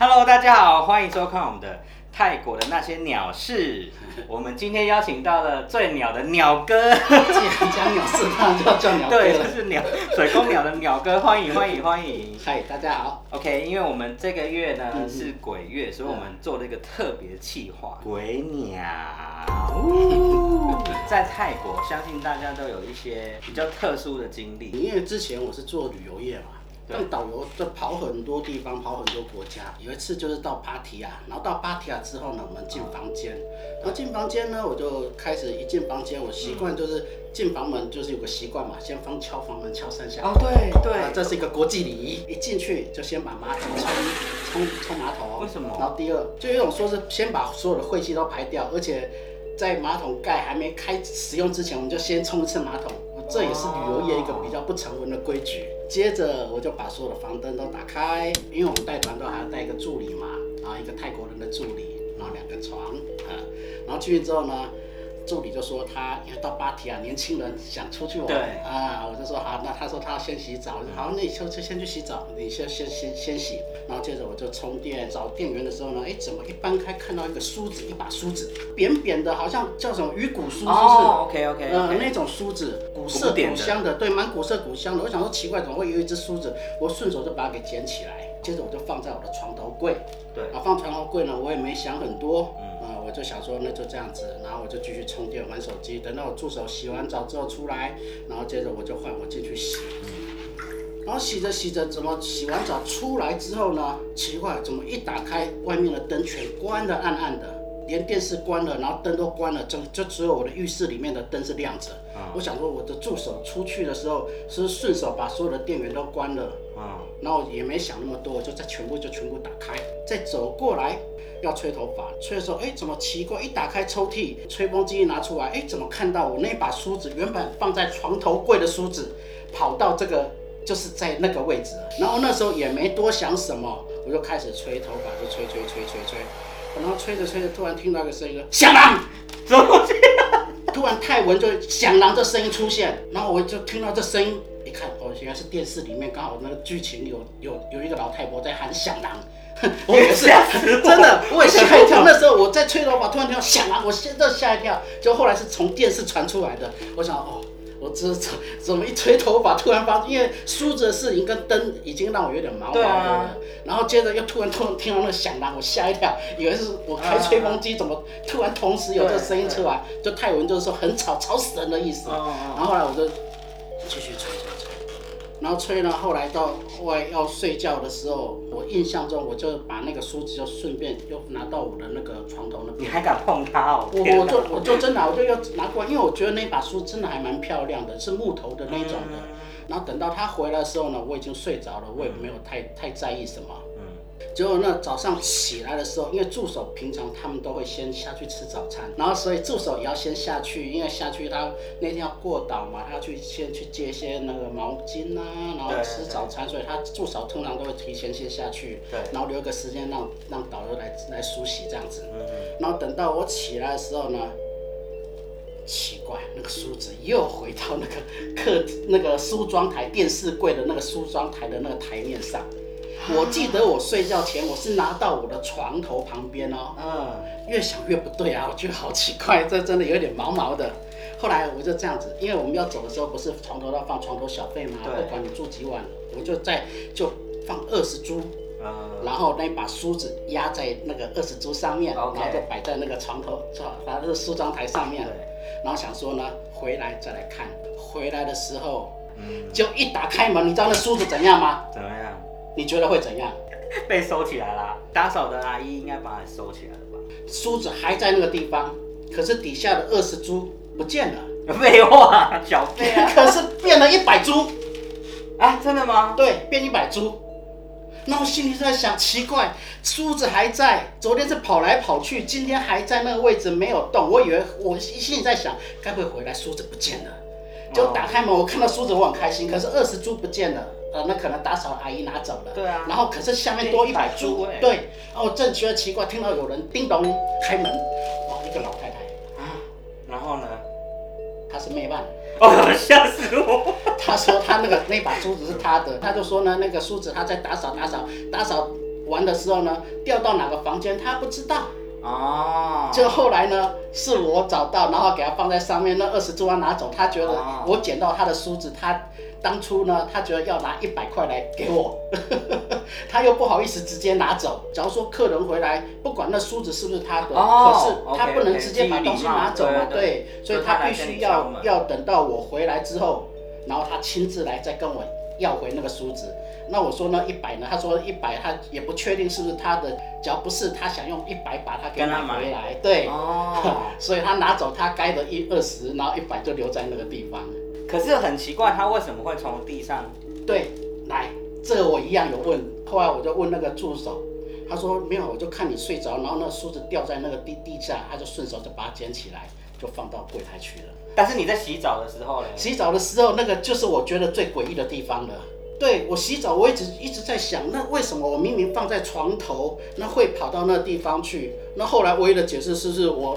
Hello，大家好，欢迎收看我们的泰国的那些鸟事。我们今天邀请到了最鸟的鸟哥，既然讲鸟事，当然就要叫鸟哥对，就了。是鸟水公鸟的鸟哥，欢迎欢迎欢迎。嗨，大家好。OK，因为我们这个月呢嗯是鬼月，所以我们做了一个特别企划——鬼鸟。在泰国，相信大家都有一些比较特殊的经历。因为之前我是做旅游业嘛，对当导游就跑很多地方，跑很多国家。有一次就是到芭提雅，然后到芭提雅之后呢，我们进房间，然后进房间呢，我就开始一进房间，我习惯就是进房门就是有个习惯嘛，先放敲房门敲三下。哦，对啊，对，这是一个国际礼仪，一进去就先把马桶冲冲冲马桶。为什么然后第二，就有一种说是先把所有的晦气都排掉，而且在马桶盖还没开使用之前，我们就先冲一次马桶。这也是旅游业一个比较不成文的规矩。接着我就把所有的房灯都打开，因为我们带团都还要带一个助理嘛，然后一个泰国人的助理，然后两个床，啊，然后进去之后呢，助理就说他因为到芭提雅，年轻人想出去玩，对。啊，我就说好，那他说他要先洗澡，我说好，那你就就先去洗澡，你先先先先洗，然后接着我就充电找电源的时候呢，哎，怎么一搬开看到一个梳子，一把梳子，扁扁的，好像叫什么鱼骨梳，是不是？哦，OK OK 那种梳子，古色古香的，对，蛮古色古香的。我想说奇怪，怎么会有一只梳子？我顺手就把它给捡起来，接着我就放在我的床头柜。对啊，放床头柜呢，我也没想很多，嗯、我就想说那就这样子，然后我就继续充电玩手机，等到我助手洗完澡之后出来，然后接着我就换我进去洗。然后洗着洗着，怎么洗完澡出来之后呢？奇怪，怎么一打开，外面的灯全关的暗暗的，连电视关了，然后灯都关了，就就只有我的浴室里面的灯是亮着。啊我想说，我的助手出去的时候是顺手把所有的电源都关了，啊，然后也没想那么多，我就再全部就全部打开，再走过来要吹头发，吹的时候，哎，怎么奇怪？一打开抽屉，吹风机一拿出来，哎，怎么看到我那把梳子原本放在床头柜的梳子，跑到这个就是在那个位置。然后那时候也没多想什么，我就开始吹头发，就吹吹吹吹吹，然后吹着吹着，突然听到一个声音，响狼。怎么东西？突然泰文就响狼这声音出现，然后我就听到这声音，一看哦，原来是电视里面刚好那个剧情有有有一个老太婆在喊响狼，我也是 真的，我也吓一跳。那时候我在吹头发，突然听到响狼，我现在吓一跳，就后来是从电视传出来的，我想哦。我这怎怎么一吹头发，突然发现，因为梳子的事情跟灯已经让我有点毛毛的了，啊然后接着又突然突然听到那个响了，我吓一跳，以为是我开吹风机，怎么突然同时有这个声音出来？就泰文就是说很吵，吵死人的意思。哦然后后来我就继续吹，然后吹呢，后来到后来要睡觉的时候，我印象中我就把那个梳子就顺便又拿到我的那个床头那边。你还敢碰它哦？我我就我就真的我就要拿过来，因为我觉得那把梳真的还蛮漂亮的，是木头的那种的。嗯然后等到他回来的时候呢，我已经睡着了，我也没有太太在意什么。嗯结果呢，早上起来的时候，因为助手平常他们都会先下去吃早餐，然后所以助手也要先下去，因为下去他那天要过岛嘛，他要去先去接一些那个毛巾啊，然后吃早餐，所以他助手通常都会提前先下去，对然后留个时间让让导游来来梳洗这样子。嗯然后等到我起来的时候呢，奇怪，那个梳子又回到那个客那个梳妆台电视柜的那个梳妆台的那个台面上。我记得我睡觉前我是拿到我的床头旁边哦，嗯，越想越不对啊，我觉得好奇怪，这真的有点毛毛的。后来我就这样子，因为我们要走的时候不是床头要放床头小费吗？对不管你住几晚，我就在就放二十株，嗯然后那把梳子压在那个二十株上面然后就摆在那个床头，把那个梳妆台上面对，然后想说呢，回来再来看。回来的时候，嗯，就一打开门，你知道那梳子怎样吗？怎么样？你觉得会怎样？被收起来啦！打扫的阿姨应该把它收起来了吧？梳子还在那个地方，可是底下的二十株不见了，废话，小费啊！可是变了一百株，啊，真的吗？对，变一百株。那我心里在想，奇怪，梳子还在，昨天是跑来跑去，今天还在那个位置没有动。我以为我心里在想，该不会回来梳子不见了？就打开门，我看到梳子，我很开心。可是二十株不见了，呃，那可能打扫阿姨拿走了。对啊然后可是下面多一百株欸，对。然后正觉得奇怪，听到有人叮咚开门，哇，一个老太太，啊，然后呢？她是妹伴。哦，吓死我！她说她那个那把梳子是她的，她就说呢，那个梳子她在打扫打扫打扫完的时候呢，掉到哪个房间她不知道。哦，就后来呢，是我找到，然后给他放在上面，那二十珠他拿走，他觉得哦我捡到他的梳子，他当初呢，他觉得要拿一百块来给我，他又不好意思直接拿走。假如说客人回来，不管那梳子是不是他的，哦可是他不能直接把东西拿走嘛，对对对，所以他必须要要等到我回来之后，然后他亲自来再跟我要回那个梳子。那我说呢，一百呢？他说一百，他也不确定是不是他的，只要不是他想用一百把它给买回来，对，哦，所以他拿走他该的一二十，然后一百就留在那个地方。可是很奇怪，他为什么会从地上？对，来，这个我一样有问，后来我就问那个助手，他说没有，我就看你睡着，然后那梳子掉在那个地地下，他就顺手就把它捡起来，就放到柜台去了。但是你在洗澡的时候呢？洗澡的时候，那个就是我觉得最诡异的地方了。对我洗澡，我一直一直在想，那为什么我明明放在床头，那会跑到那地方去？那后来唯一的解释是，是我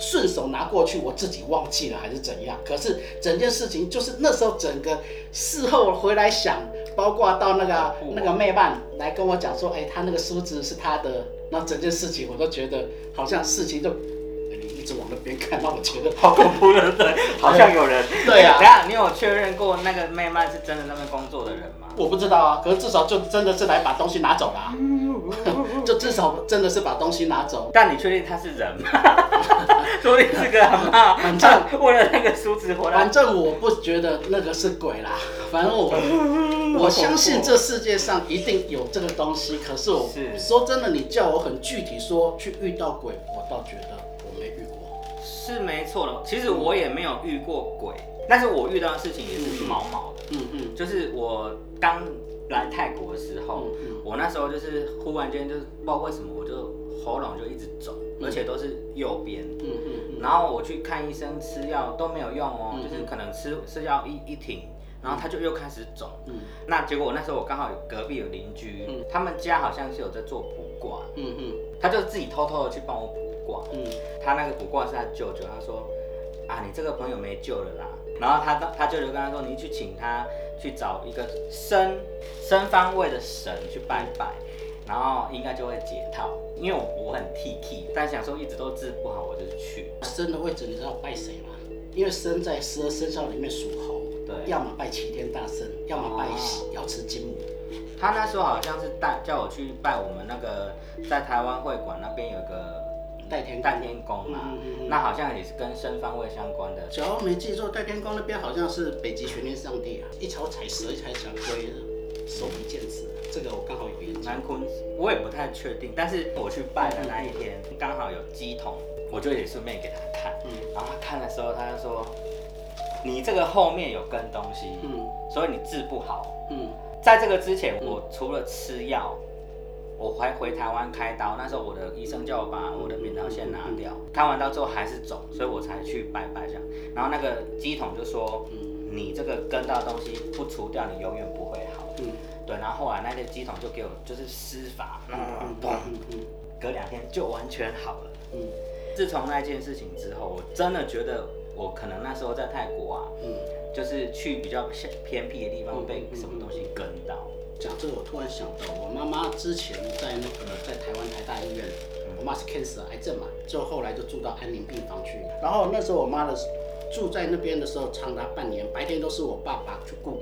顺手拿过去，我自己忘记了还是怎样？可是整件事情就是那时候整个事后回来想，包括到那个那个妹伴来跟我讲说，哎，他那个梳子是他的，那整件事情我都觉得好像事情就。往那边看，让我觉得好恐怖的，对，好像有人。对啊等一下你有确认过那个妹妹是真的那边工作的人吗？我不知道啊，可是至少就真的是来把东西拿走了、啊，就至少真的是把东西拿走。但你确定他是人吗？说不定是个阿妈，反正为了那个梳子回来反。正我不觉得那个是鬼啦，反正我我相信这世界上一定有这个东西。可是我是说真的，你叫我很具体说去遇到鬼，我倒觉得我没遇过。是没错的，其实我也没有遇过鬼，但是我遇到的事情也是毛毛的。嗯嗯。就是我刚来泰国的时候，嗯嗯。我那时候就是忽然间就是不知道为什么我就喉咙就一直肿，而且都是右边。嗯嗯然后我去看医生吃药都没有用哦，嗯就是可能吃吃药一一停，然后它就又开始肿。嗯。那结果我那时候我刚好有隔壁有邻居，嗯。他们家好像是有在做卜卦，嗯嗯。他就自己偷偷的去帮我卜卦。嗯他那个卜卦是他舅舅，他说啊，你这个朋友没救了啦。然后他他舅舅跟他说，你去请他去找一个生生方位的神去拜拜，然后应该就会解套。因为我我很 T T，但想说一直都治不好，我就去。生的位置你知道拜谁吗？因为生在十二生肖里面属猴，对要么拜齐天大圣，要么拜哦瑶池金母。他那时候好像是带叫我去拜我们那个在台湾会馆那边有一个代天代天宫嘛嗯那好像也是跟生方位相关的。只要没记错，代天宫那边好像是北极玄天上帝啊，一朝踩蛇，一朝踩龟，手不见子。这个我刚好有研究。南坤，我也不太确定，但是我去拜的那一天刚好有鸡桶，我就也顺便给他看，嗯然后他看的时候他就说，你这个后面有跟东西，嗯所以你治不好。嗯在这个之前，我除了吃药，我还回台湾开刀，那时候我的医生叫我把我的扁桃腺拿掉，开完刀之后还是肿，所以我才去拜拜这样。然后那个鸡桶就说，你这个跟到的东西不除掉，你永远不会好。嗯对，然后后来那个鸡桶就给我就是施法，嗯隔两天就完全好了。嗯自从那件事情之后，我真的觉得我可能那时候在泰国啊，嗯。就是去比较偏偏僻的地方嗯被什么东西跟到。讲这个，我突然想到，我妈妈之前在那个在台湾台大医院，我妈是 cancer 癌症嘛，就后来就住到安宁病房去。然后那时候我妈的住在那边的时候，长达半年，白天都是我爸爸去顾，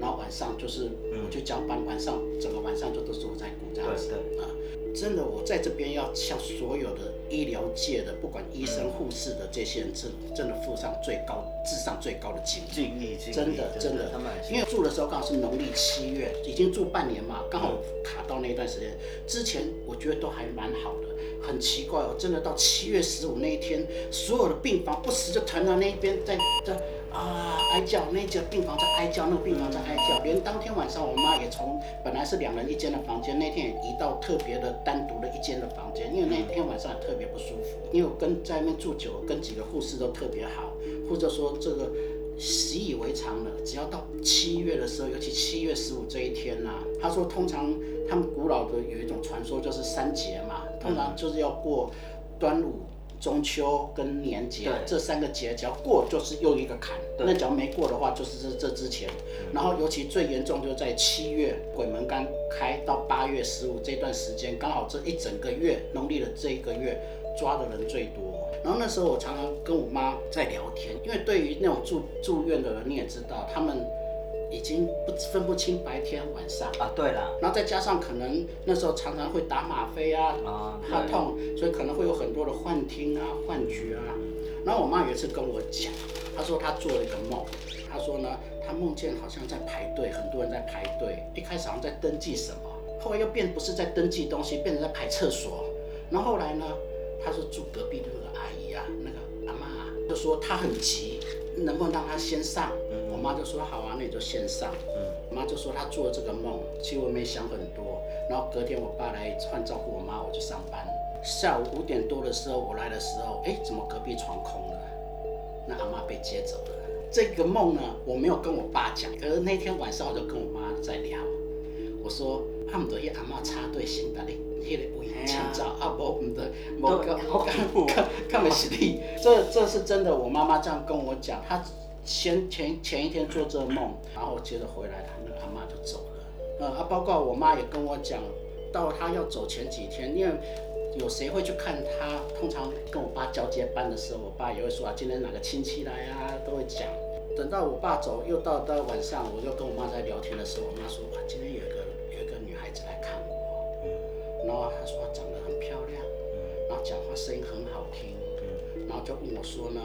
然后晚上就是我就交班，晚上整个晚上就都是我在顾这样子啊。真的，我在这边要向所有的医疗界的，不管医生、护士的这些人，真真的付上最高、智商最高的敬意。敬意，真的真的因为住的时候刚好是农历七月，已经住半年嘛，刚好卡到那一段时间。之前我觉得都还蛮好的，很奇怪哦，真的到七月十五那一天，所有的病房不时就传到那一边在在啊哀叫，那间病房在哀叫，那个病房在哀叫。连当天晚上我妈也从本来是两人一间的房间，那天也移到特别的单独的一间的房间，因为那天晚上也特别不舒服。因为我跟在那边住久了，跟几个护士都特别好，或者说这个。习以为常了，只要到七月的时候，尤其七月十五这一天呐、他说通常他们古老的有一种传说，就是三节嘛，通常就是要过端午、中秋跟年节对这三个节，只要过就是又一个坎。那只要没过的话，就是这这之前。然后尤其最严重就在七月鬼门刚开到八月十五这段时间，刚好这一整个月农历的这一个月抓的人最多。然后那时候我常常跟我妈在聊天，因为对于那种住住院的人，你也知道，他们已经不分不清白天晚上。啊，对了，然后再加上可能那时候常常会打吗啡啊，啊，怕痛，所以可能会有很多的幻听啊、幻觉啊。然后我妈有一次跟我讲，她说她做了一个梦，她说呢，她梦见好像在排队，很多人在排队，一开始好像在登记什么，后来又变不是在登记东西，变成在排厕所。然后后来呢，她说住隔壁的那个阿姨啊，那个阿妈啊，就说她很急，能不能让她先上？我妈就说好啊，那你就先上。嗯我妈就说她做了这个梦，其实我没想很多。然后隔天我爸来换照顾我妈，我去上班。下午五点多的时候我来的时候，哎，怎么隔壁床空了？那阿妈被接走了。这个梦呢，我没有跟我爸讲，可是那天晚上我就跟我妈在聊，我说他们都迄阿妈插队行的你迄个位请走，啊无唔得，无对我看看不起你。这这是真的，我妈妈这样跟我讲，她先前前一天做这个梦，然后接着回来，他那个阿妈就走了。呃，啊，包括我妈也跟我讲，到她要走前几天，因为有谁会去看她？通常跟我爸交接班的时候，我爸也会说啊，今天哪个亲戚来啊，都会讲。等到我爸走，又到到晚上，我又跟我妈在聊天的时候，我妈说啊，今天有一个有一个女孩子来看我，嗯然后她说她长得很漂亮，嗯然后讲话声音很好听，嗯然后就问我说呢，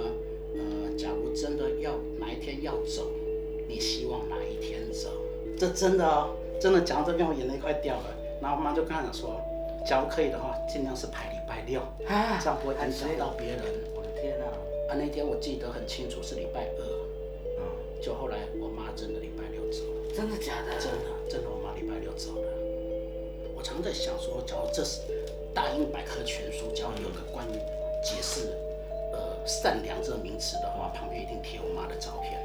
呃，假如真的要哪一天要走，你希望哪一天走？这真的哦，真的讲到这边我眼泪快掉了。然后我妈就跟他讲说，假如可以的话，尽量是排礼拜六，啊这样不会影响到别人。我的天哪，啊，那天我记得很清楚是礼拜二，嗯，就后来我妈真的礼拜六走了。真的假的？真的，真的，我妈礼拜六走了。我常在想说，假如这是大英百科全书，假如有个关于善良这个名词的话，旁边一定贴我妈的照片。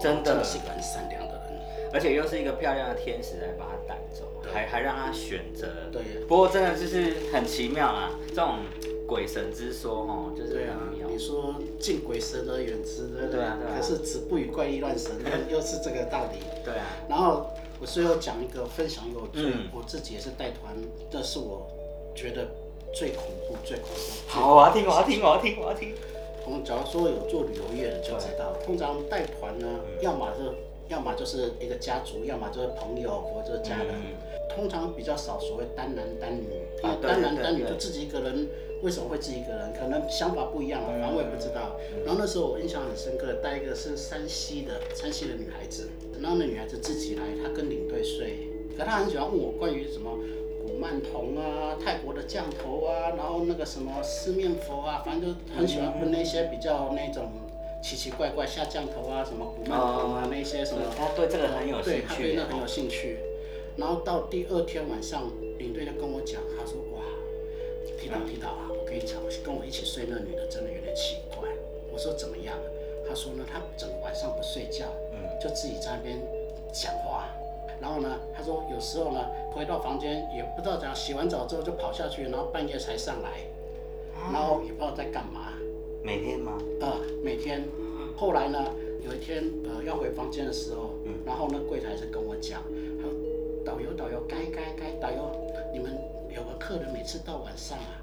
真的是一个很善良的人。而且又是一个漂亮的天使来把他带走，对还还让他选择。对不过真的就是很奇妙啊，这种鬼神之说哦，就是对啊很妙，。你说敬鬼神而远之，对不对啊对啊可是子不语怪力乱神，又 又是这个道理。对啊，然后我最后讲一个分享一个我最、嗯我自己也是带团，这是我觉得最恐怖、最恐怖。好，我要听，我要听，我要听，我要听。我们假如说有做旅游业的就知道，通常带团呢，嗯要么是要么就是一个家族，要么就是朋友或者家人。嗯通常比较少所谓单男单女，因为啊单男单女就自己一个人，为什么会自己一个人？可能想法不一样啊，反正我也不知道。嗯然后那时候我印象很深刻，带一个是山西的山西的女孩子，然后那女孩子自己来，她跟领队睡，可她很喜欢问我关于什么古曼童啊、泰国的降头啊，然后那个什么四面佛啊，反正就很喜欢问那些比较那种奇奇怪怪下降头啊、什么古曼童啊、那些什么。他对这个很有兴趣他对那。很有兴趣。然后到第二天晚上，领队就跟我讲，他说：“哇，提导提导啊，我跟你讲，跟我一起睡那女的真的有点奇怪。”我说：“怎么样？”他说呢，他整个晚上不睡觉，嗯就自己在那边讲话。然后呢，他说有时候呢，回到房间也不知道怎样，洗完澡之后就跑下去，然后半夜才上来，然后也不知道在干嘛。每天吗？呃，每天。后来呢，有一天呃要回房间的时候，然后呢柜台是跟我讲，他说导游导游该该该导游，你们有个客人每次到晚上啊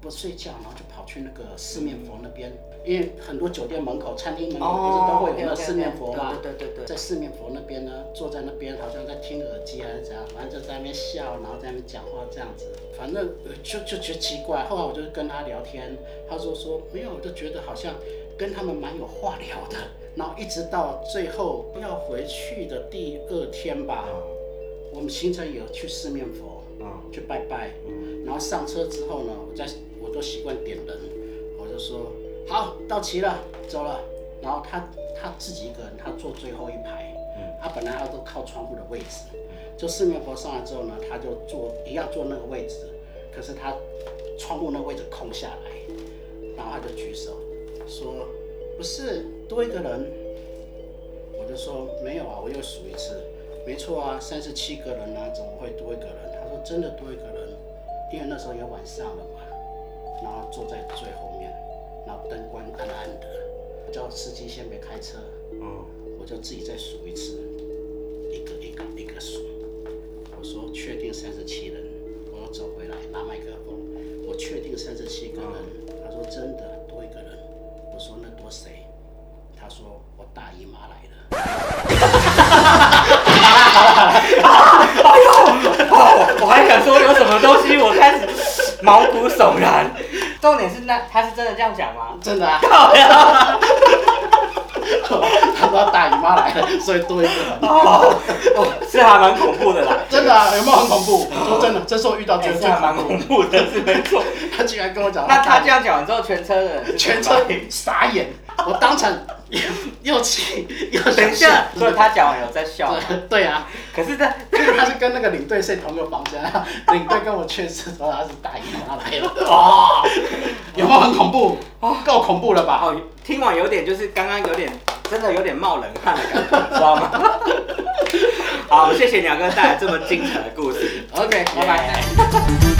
不睡觉，然后就跑去那个四面佛那边，因为很多酒店门口、餐厅门口不是都会有那四面佛吗？哦对对对对在四面佛那边呢，坐在那边好像在听耳机还是怎样，反正就在那边笑，然后在那边讲话这样子，反正呃就就觉得奇怪。后来我就跟他聊天，他说说没有，我就觉得好像跟他们蛮有话聊的。然后一直到最后要回去的第二天吧，我们行程有去四面佛，嗯去拜拜，然后上车之后呢，我在我都习惯点人，我就说好到齐了，走了。然后他他自己一个人，他坐最后一排，他本来他都靠窗户的位置，就四面佛上来之后呢，他就坐一样坐那个位置，可是他窗户那个位置空下来，然后他就举手说不是多一个人，我就说没有啊，我又数一次，没错啊，三十七个人啊，怎么会多一个人？他说真的多一个人，因为那时候也晚上了嘛。然后坐在最后面，然后灯光暗暗的，叫司机先别开车，嗯，我就自己再数一次，一个一个一个数。我说确定三十七人，我要走回来拿麦克风，我确定三十七个人。他毛骨悚然。重点是那他是真的这样讲吗？真的啊，他说大姨妈来了，所以多一个人。哦，哦，是还蛮恐怖的啦。真的啊，有没有很恐怖？说真的，这是我遇到觉得最哎是还蛮恐怖的，是没错。他居然跟我讲，那他这样讲完之后，全车的人是全车傻眼，我当场又又气又等一下，所以他讲完有在笑吗。对啊，可是他因为他是跟那个领队睡同一个房间啊，领队跟我确实说他是大姨妈来了，哦有没有很恐怖？够恐怖了吧？哦，听完有点就是刚刚有点真的有点冒冷汗的感觉，知道吗？好，谢谢鸟哥带来这么精彩的故事。OK，拜拜。拜。